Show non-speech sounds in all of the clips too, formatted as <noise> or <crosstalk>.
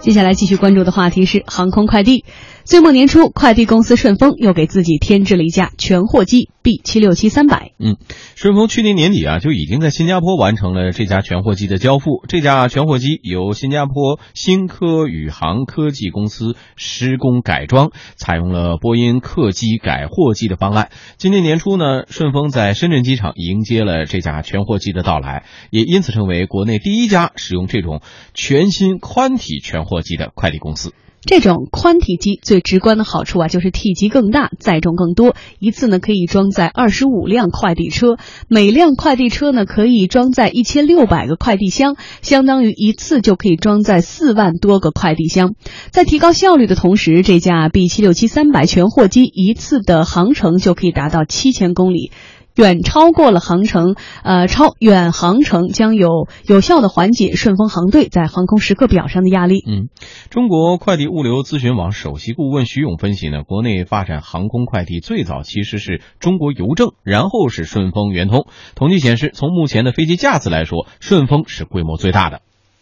接下来继续关注的话题是航空快递。岁末年初，快递公司顺丰又给自己添置了一架全货机 B 七六七三百。嗯，顺丰去年年底啊就已经在新加坡完成了这架全货机的交付。这架全货机由新加坡新科宇航科技公司施工改装，采用了波音客机改货机的方案。今年年初呢，顺丰在深圳机场迎接了这架全货机的到来，也因此成为国内第一家使用这种全新宽体全货机的快递公司。这种宽体机最直观的好处啊，就是体积更大，载重更多，一次呢可以装载二十五辆快递车，每辆快递车呢可以装载一千六百个快递箱，相当于一次就可以装载四万多个快递箱。在提高效率的同时，这架 B 七六七三百全货机一次的航程就可以达到七千公里。远超过了航程，呃，超远航程将有有效的缓解顺丰航队在航空时刻表上的压力。嗯，中国快递物流咨询网首席顾问徐勇分析呢，国内发展航空快递最早其实是中国邮政，然后是顺丰、圆通。统计显示，从目前的飞机架次来说，顺丰是规模最大的。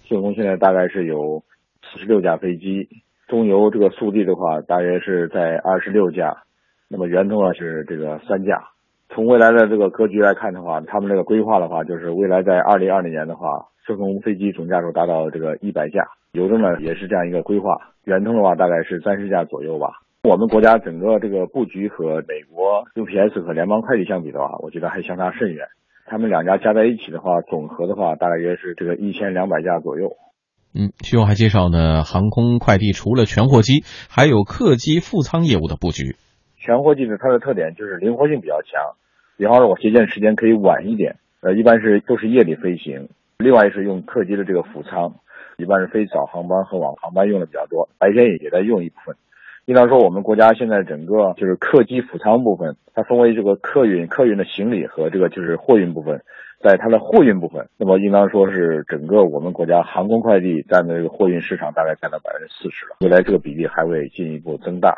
顺丰现在大概是有四十六架飞机，中邮这个速递的话，大约是在二十六架，那么圆通啊是这个三架。从未来的这个格局来看的话，他们这个规划的话，就是未来在二零二零年的话，顺丰飞机总架数达到这个一百架，邮政呢也是这样一个规划，圆通的话大概是三十架左右吧。我们国家整个这个布局和美国 UPS 和联邦快递相比的话，我觉得还相差甚远。他们两家加在一起的话，总和的话大概约是这个一千两百架左右。嗯，徐勇还介绍呢，航空快递除了全货机，还有客机副舱业务的布局。全货机呢，它的特点就是灵活性比较强。比方说，我接见时间可以晚一点，呃，一般是都是夜里飞行。另外是用客机的这个辅舱，一般是飞早航班和晚航班用的比较多，白天也也在用一部分。应当说，我们国家现在整个就是客机辅舱部分，它分为这个客运、客运的行李和这个就是货运部分。在它的货运部分，那么应当说是整个我们国家航空快递占的这个货运市场大概占到百分之四十了，未来这个比例还会进一步增大。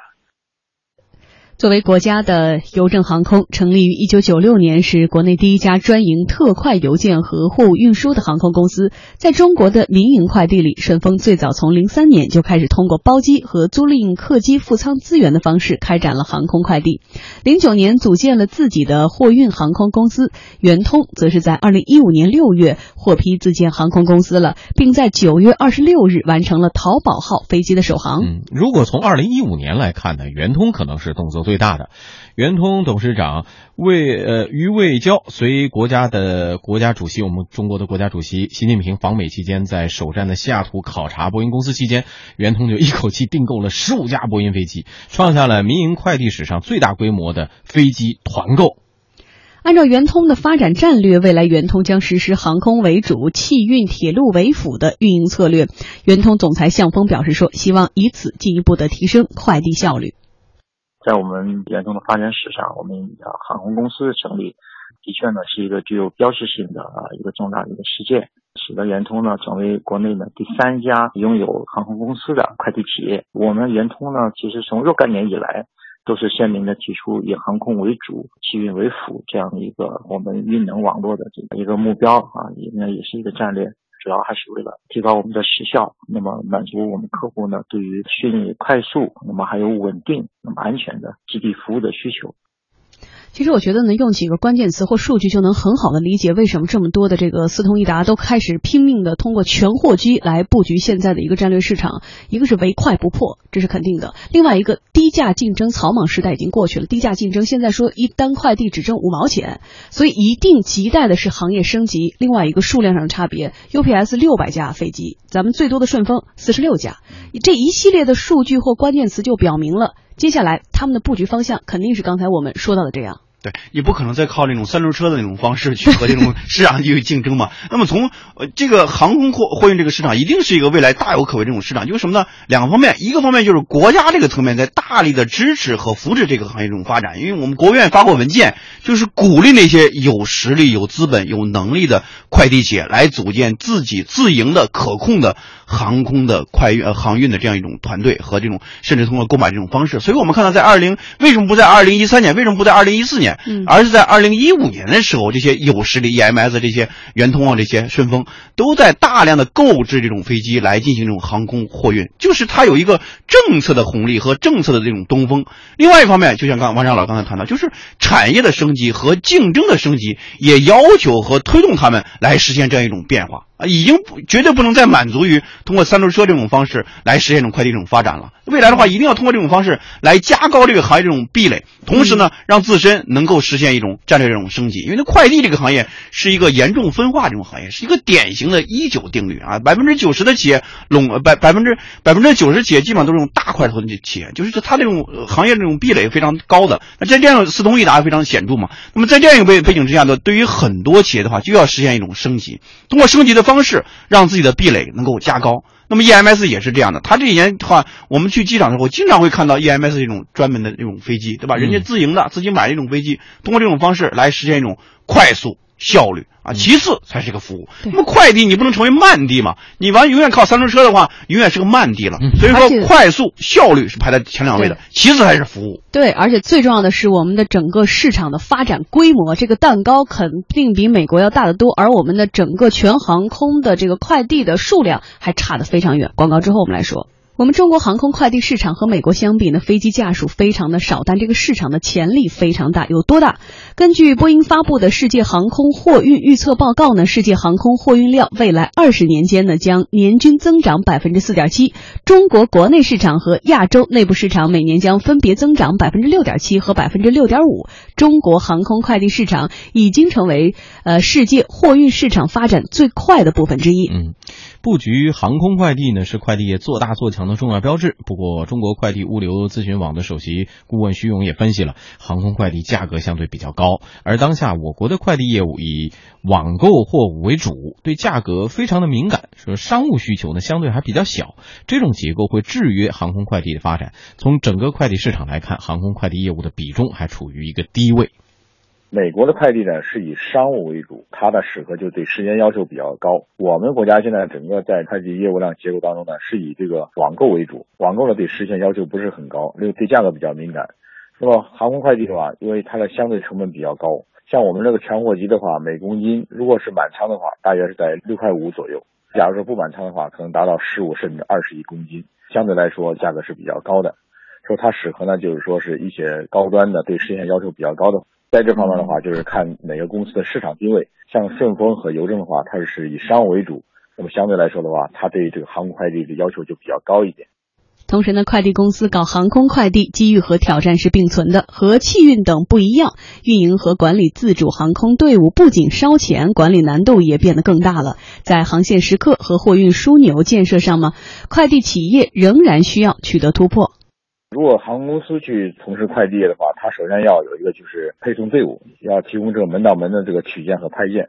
作为国家的邮政航空，成立于一九九六年，是国内第一家专营特快邮件和货物运输的航空公司。在中国的民营快递里，顺丰最早从零三年就开始通过包机和租赁客机副舱资源的方式开展了航空快递。零九年组建了自己的货运航空公司，圆通则是在二零一五年六月获批自建航空公司了，并在九月二十六日完成了淘宝号飞机的首航。如果从二零一五年来看呢，圆通可能是动作最。最大的，圆通董事长魏呃于卫交随国家的国家主席，我们中国的国家主席习近平访美期间，在首站的西雅图考察波音公司期间，圆通就一口气订购了十五架波音飞机，创下了民营快递史上最大规模的飞机团购。按照圆通的发展战略，未来圆通将实施航空为主、汽运铁路为辅的运营策略。圆通总裁向峰表示说，希望以此进一步的提升快递效率。在我们圆通的发展史上，我们啊航空公司的成立，的确呢是一个具有标志性的啊一个重大的一个事件，使得圆通呢成为国内的第三家拥有航空公司的快递企业。我们圆通呢，其实从若干年以来，都是鲜明的提出以航空为主、汽运为辅这样的一个我们运能网络的这个一个目标啊，也呢也是一个战略。主要还是为了提高我们的时效，那么满足我们客户呢对于迅利、快速，那么还有稳定、那么安全的基地服务的需求。其实我觉得呢，用几个关键词或数据就能很好的理解为什么这么多的这个四通一达都开始拼命的通过全货机来布局现在的一个战略市场。一个是唯快不破，这是肯定的；另外一个低价竞争草莽时代已经过去了，低价竞争现在说一单快递只挣五毛钱，所以一定亟待的是行业升级。另外一个数量上的差别，UPS 六百架飞机，咱们最多的顺丰四十六架，这一系列的数据或关键词就表明了。接下来，他们的布局方向肯定是刚才我们说到的这样。对，你不可能再靠那种三轮车的那种方式去和这种 <laughs> 市场去竞争嘛。那么从呃这个航空货货运这个市场，一定是一个未来大有可为这种市场。因为什么呢？两个方面，一个方面就是国家这个层面在大力的支持和扶持这个行业这种发展。因为我们国务院发过文件，就是鼓励那些有实力、有资本、有能力的快递企业来组建自己自营的可控的航空的快运呃航运的这样一种团队和这种，甚至通过购买这种方式。所以我们看到，在二零为什么不在二零一三年？为什么不在二零一四年？年，嗯而是在二零一五年的时候，这些有实力 EMS 这些圆通啊，这些顺丰都在大量的购置这种飞机来进行这种航空货运，就是它有一个政策的红利和政策的这种东风。另外一方面，就像刚王长老刚才谈到，就是产业的升级和竞争的升级，也要求和推动他们来实现这样一种变化啊，已经不绝对不能再满足于通过三轮车这种方式来实现这种快递这种发展了。未来的话，一定要通过这种方式来加高这个行业这种壁垒，同时呢，让自身能够实现一种战略这种升级。因为那快递这个行业是一个严重分化这种行业，是一个典型的一九定律啊，百分之九十的企业垄呃百百分之百分之九十企业基本上都是用大块头的企业，就是它这种呃行业这种壁垒非常高的。那在这样四通一达非常显著嘛。那么在这样一个背背景之下呢，对于很多企业的话，就要实现一种升级，通过升级的方式让自己的壁垒能够加高。那么 EMS 也是这样的，它这几年的话，我们去机场的时候，经常会看到 EMS 这种专门的这种飞机，对吧？人家自营的，自己买这种飞机，通过这种方式来实现一种快速。效率啊，其次才是一个服务。那么快递你不能成为慢递嘛？你完永远靠三轮车的话，永远是个慢递了。所以说，快速效率是排在前两位的，其次才是服务。对，而且最重要的是，我们的整个市场的发展规模，这个蛋糕肯定比美国要大得多，而我们的整个全航空的这个快递的数量还差得非常远。广告之后我们来说。我们中国航空快递市场和美国相比呢，飞机架数非常的少，但这个市场的潜力非常大。有多大？根据波音发布的世界航空货运预测报告呢，世界航空货运量未来二十年间呢，将年均增长百分之四点七。中国国内市场和亚洲内部市场每年将分别增长百分之六点七和百分之六点五。中国航空快递市场已经成为呃世界货运市场发展最快的部分之一。嗯。布局航空快递呢，是快递业做大做强的重要标志。不过，中国快递物流咨询网的首席顾问徐勇也分析了，航空快递价格相对比较高，而当下我国的快递业务以网购货物为主，对价格非常的敏感，说商务需求呢相对还比较小，这种结构会制约航空快递的发展。从整个快递市场来看，航空快递业务的比重还处于一个低位。美国的快递呢是以商务为主，它的适合就对时间要求比较高。我们国家现在整个在快递业务量结构当中呢，是以这个网购为主，网购呢对时限要求不是很高，因为对价格比较敏感。那么航空快递的话，因为它的相对成本比较高，像我们这个全货机的话，每公斤如果是满仓的话，大约是在六块五左右；假如说不满仓的话，可能达到十五甚至二十一公斤，相对来说价格是比较高的。说它适合呢，就是说是一些高端的对时限要求比较高的。在这方面的话，就是看每个公司的市场定位。像顺丰和邮政的话，它是以商务为主，那么相对来说的话，它对这个航空快递的要求就比较高一点。同时呢，快递公司搞航空快递，机遇和挑战是并存的，和汽运等不一样。运营和管理自主航空队伍不仅烧钱，管理难度也变得更大了。在航线时刻和货运枢纽建设上呢，快递企业仍然需要取得突破。如果航空公司去从事快递业的话，它首先要有一个就是配送队伍，要提供这个门到门的这个取件和派件。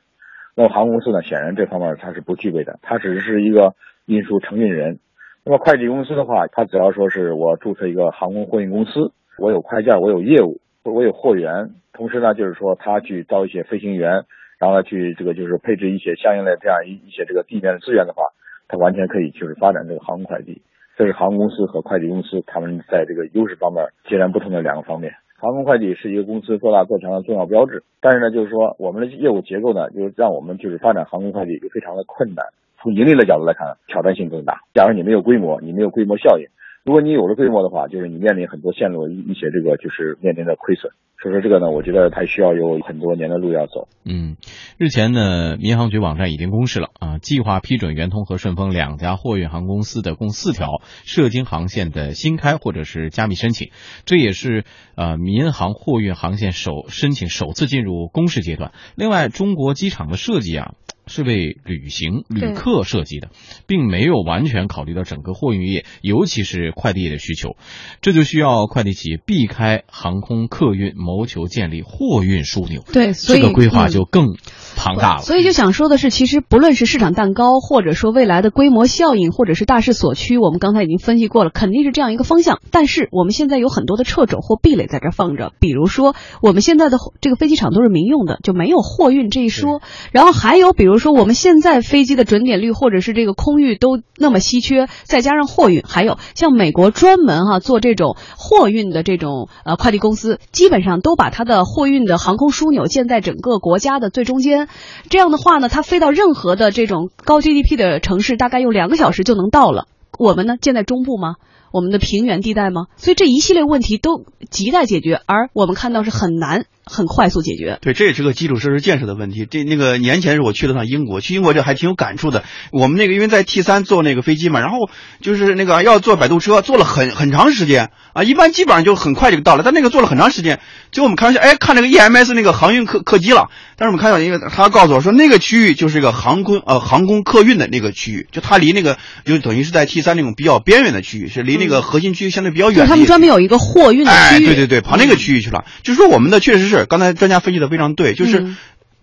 那么航空公司呢，显然这方面它是不具备的，它只是一个运输承运人。那么快递公司的话，它只要说是我注册一个航空货运公司，我有快件，我有业务，我有货源，同时呢，就是说他去招一些飞行员，然后呢去这个就是配置一些相应的这样一一些这个地面的资源的话，它完全可以就是发展这个航空快递。这是航空公司和快递公司他们在这个优势方面截然不同的两个方面。航空快递是一个公司做大做强的重要标志，但是呢，就是说我们的业务结构呢，就是让我们就是发展航空快递就非常的困难。从盈利的角度来看，挑战性更大。假如你没有规模，你没有规模效应；如果你有了规模的话，就是你面临很多线路一些这个就是面临的亏损。所以说这个呢，我觉得还需要有很多年的路要走。嗯，日前呢，民航局网站已经公示了啊，计划批准圆通和顺丰两家货运航公司的共四条涉京航线的新开或者是加密申请，这也是呃民航货运航线首申请首次进入公示阶段。另外，中国机场的设计啊。是为旅行旅客设计的，并没有完全考虑到整个货运业，尤其是快递业的需求，这就需要快递企业避开航空客运，谋求建立货运枢纽。对，所以这个规划就更庞大了。所以就想说的是，其实不论是市场蛋糕，或者说未来的规模效应，或者是大势所趋，我们刚才已经分析过了，肯定是这样一个方向。但是我们现在有很多的掣肘或壁垒在这放着，比如说我们现在的这个飞机场都是民用的，就没有货运这一说。然后还有比如说我们现在飞机的准点率或者是这个空域都那么稀缺，再加上货运，还有像美国专门哈做这种货运的这种呃快递公司，基本上都把它的货运的航空枢纽建在整个国家的最中间。这样的话呢，它飞到任何的这种高 GDP 的城市，大概用两个小时就能到了。我们呢，建在中部吗？我们的平原地带吗？所以这一系列问题都亟待解决，而我们看到是很难。很快速解决，对，这也是个基础设施建设的问题。这那个年前是我去了趟英国，去英国这还挺有感触的。我们那个因为在 T 三坐那个飞机嘛，然后就是那个要坐摆渡车，坐了很很长时间啊，一般基本上就很快就到了，但那个坐了很长时间。最后我们开玩笑，哎，看那个 EMS 那个航运客客机了，但是我们看到一个，他告诉我说那个区域就是一个航空呃航空客运的那个区域，就它离那个就等于是在 T 三那种比较边缘的区域，是离那个核心区域相对比较远。他们专门有一个货运的区域，对对对，跑那个区域去了。就是说我们的确实是刚才专家分析的非常对，就是。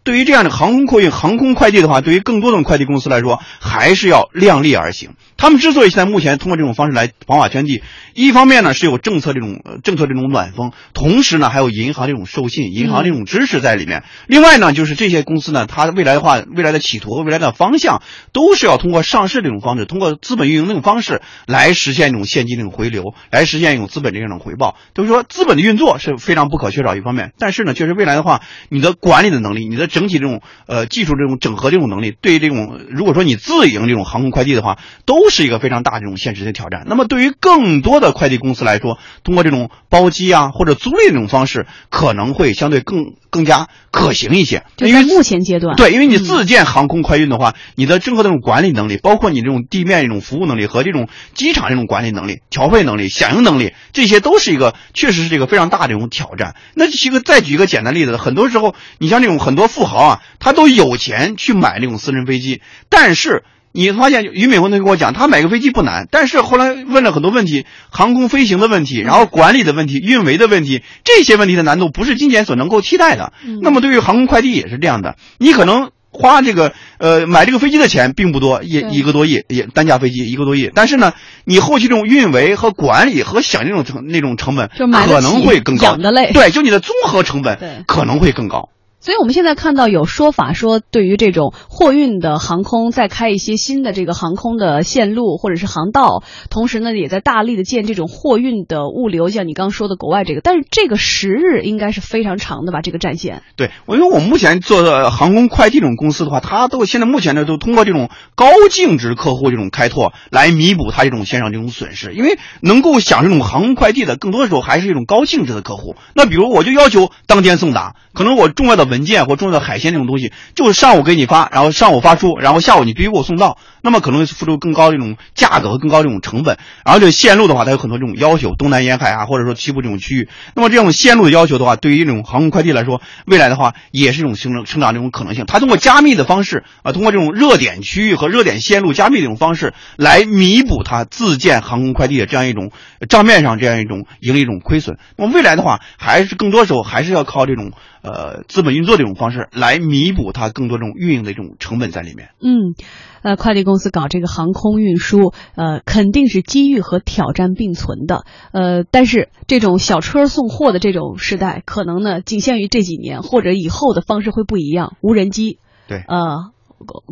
对于这样的航空客运、航空快递的话，对于更多的快递公司来说，还是要量力而行。他们之所以现在目前通过这种方式来跑马圈地，一方面呢是有政策这种政策这种暖风，同时呢还有银行这种授信、银行这种支持在里面。另外呢，就是这些公司呢，它未来的话，未来的企图和未来的方向，都是要通过上市这种方式，通过资本运营这种方式来实现一种现金这种回流，来实现一种资本这样的回报。就是说，资本的运作是非常不可缺少一方面，但是呢，确实未来的话，你的管理的能力，你的整体这种呃技术这种整合这种能力，对于这种如果说你自营这种航空快递的话，都是一个非常大的这种现实的挑战。那么对于更多的快递公司来说，通过这种包机啊或者租赁这种方式，可能会相对更更加可行一些。因为目前阶段，对，因为你自建航空快运的话，你的整个这种管理能力，包括你这种地面这种服务能力和这种机场这种管理能力、调配能力、响应能力，这些都是一个确实是这个非常大的这种挑战。那一个再举一个简单例子，很多时候你像这种很多富豪啊。他都有钱去买那种私人飞机，但是你发现俞敏洪他跟我讲，他买个飞机不难，但是后来问了很多问题，航空飞行的问题，然后管理的问题，运维的问题，这些问题的难度不是金钱所能够替代的。那么对于航空快递也是这样的，你可能花这个呃买这个飞机的钱并不多，也一个多亿，也单架飞机一个多亿，但是呢，你后期这种运维和管理和响应这种成那种成本可能会更高，对，就你的综合成本可能会更高。所以，我们现在看到有说法说，对于这种货运的航空，再开一些新的这个航空的线路或者是航道，同时呢，也在大力的建这种货运的物流，像你刚刚说的国外这个。但是这个时日应该是非常长的吧？这个战线。对，因为我目前做的航空快递这种公司的话，它都现在目前呢都通过这种高净值客户这种开拓来弥补它这种线上这种损失。因为能够享受这种航空快递的，更多的时候还是一种高净值的客户。那比如我就要求当天送达，可能我重要的。文件或重要的海鲜这种东西，就是上午给你发，然后上午发出，然后下午你必须给我送到，那么可能付出更高的这种价格和更高的这种成本。然后这线路的话，它有很多这种要求，东南沿海啊，或者说西部这种区域。那么这种线路的要求的话，对于这种航空快递来说，未来的话也是一种生成成长这种可能性。它通过加密的方式啊，通过这种热点区域和热点线路加密这种方式来弥补它自建航空快递的这样一种账面上这样一种盈利一种亏损。那么未来的话，还是更多时候还是要靠这种。呃，资本运作这种方式来弥补它更多这种运营的这种成本在里面。嗯，呃，快递公司搞这个航空运输，呃，肯定是机遇和挑战并存的。呃，但是这种小车送货的这种时代，可能呢仅限于这几年，或者以后的方式会不一样。无人机，对，呃，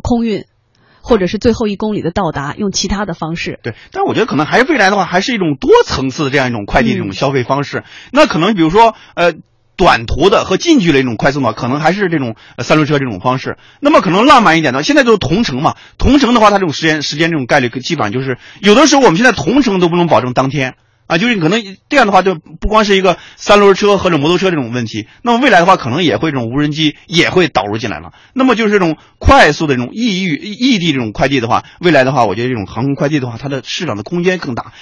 空运，或者是最后一公里的到达，用其他的方式。对，但是我觉得可能还是未来的话，还是一种多层次的这样一种快递这种消费方式。那可能比如说，呃。短途的和近距离这种快送的话，可能还是这种三轮车这种方式。那么可能浪漫一点的，现在都是同城嘛。同城的话，它这种时间时间这种概率基本上就是有的时候我们现在同城都不能保证当天啊，就是可能这样的话就不光是一个三轮车或者摩托车这种问题。那么未来的话，可能也会这种无人机也会导入进来了。那么就是这种快速的这种异域异地这种快递的话，未来的话，我觉得这种航空快递的话，它的市场的空间更大。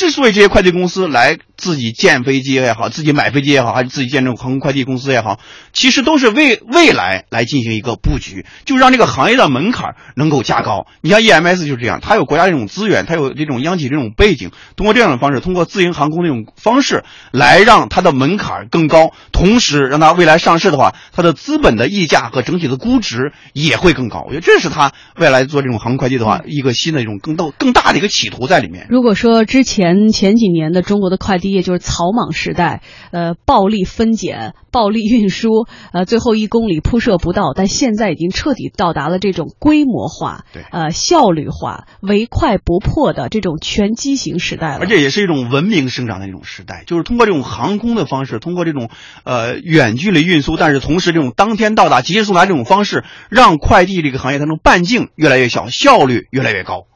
之所以这些快递公司来自己建飞机也好，自己买飞机也好，还是自己建这种航空快递公司也好，其实都是为未来来进行一个布局，就让这个行业的门槛能够加高。你像 EMS 就是这样，它有国家这种资源，它有这种央企这种背景，通过这样的方式，通过自营航空这种方式来让它的门槛更高，同时让它未来上市的话，它的资本的溢价和整体的估值也会更高。我觉得这是它未来做这种航空快递的话，一个新的一种更大更大的一个企图在里面。如果说之前前前几年的中国的快递业就是草莽时代，呃，暴力分拣、暴力运输，呃，最后一公里铺设不到，但现在已经彻底到达了这种规模化、对呃效率化、唯快不破的这种全机型时代了。而且也是一种文明生长的一种时代，就是通过这种航空的方式，通过这种呃远距离运输，但是同时这种当天到达、及时送达这种方式，让快递这个行业当中半径越来越小，效率越来越高。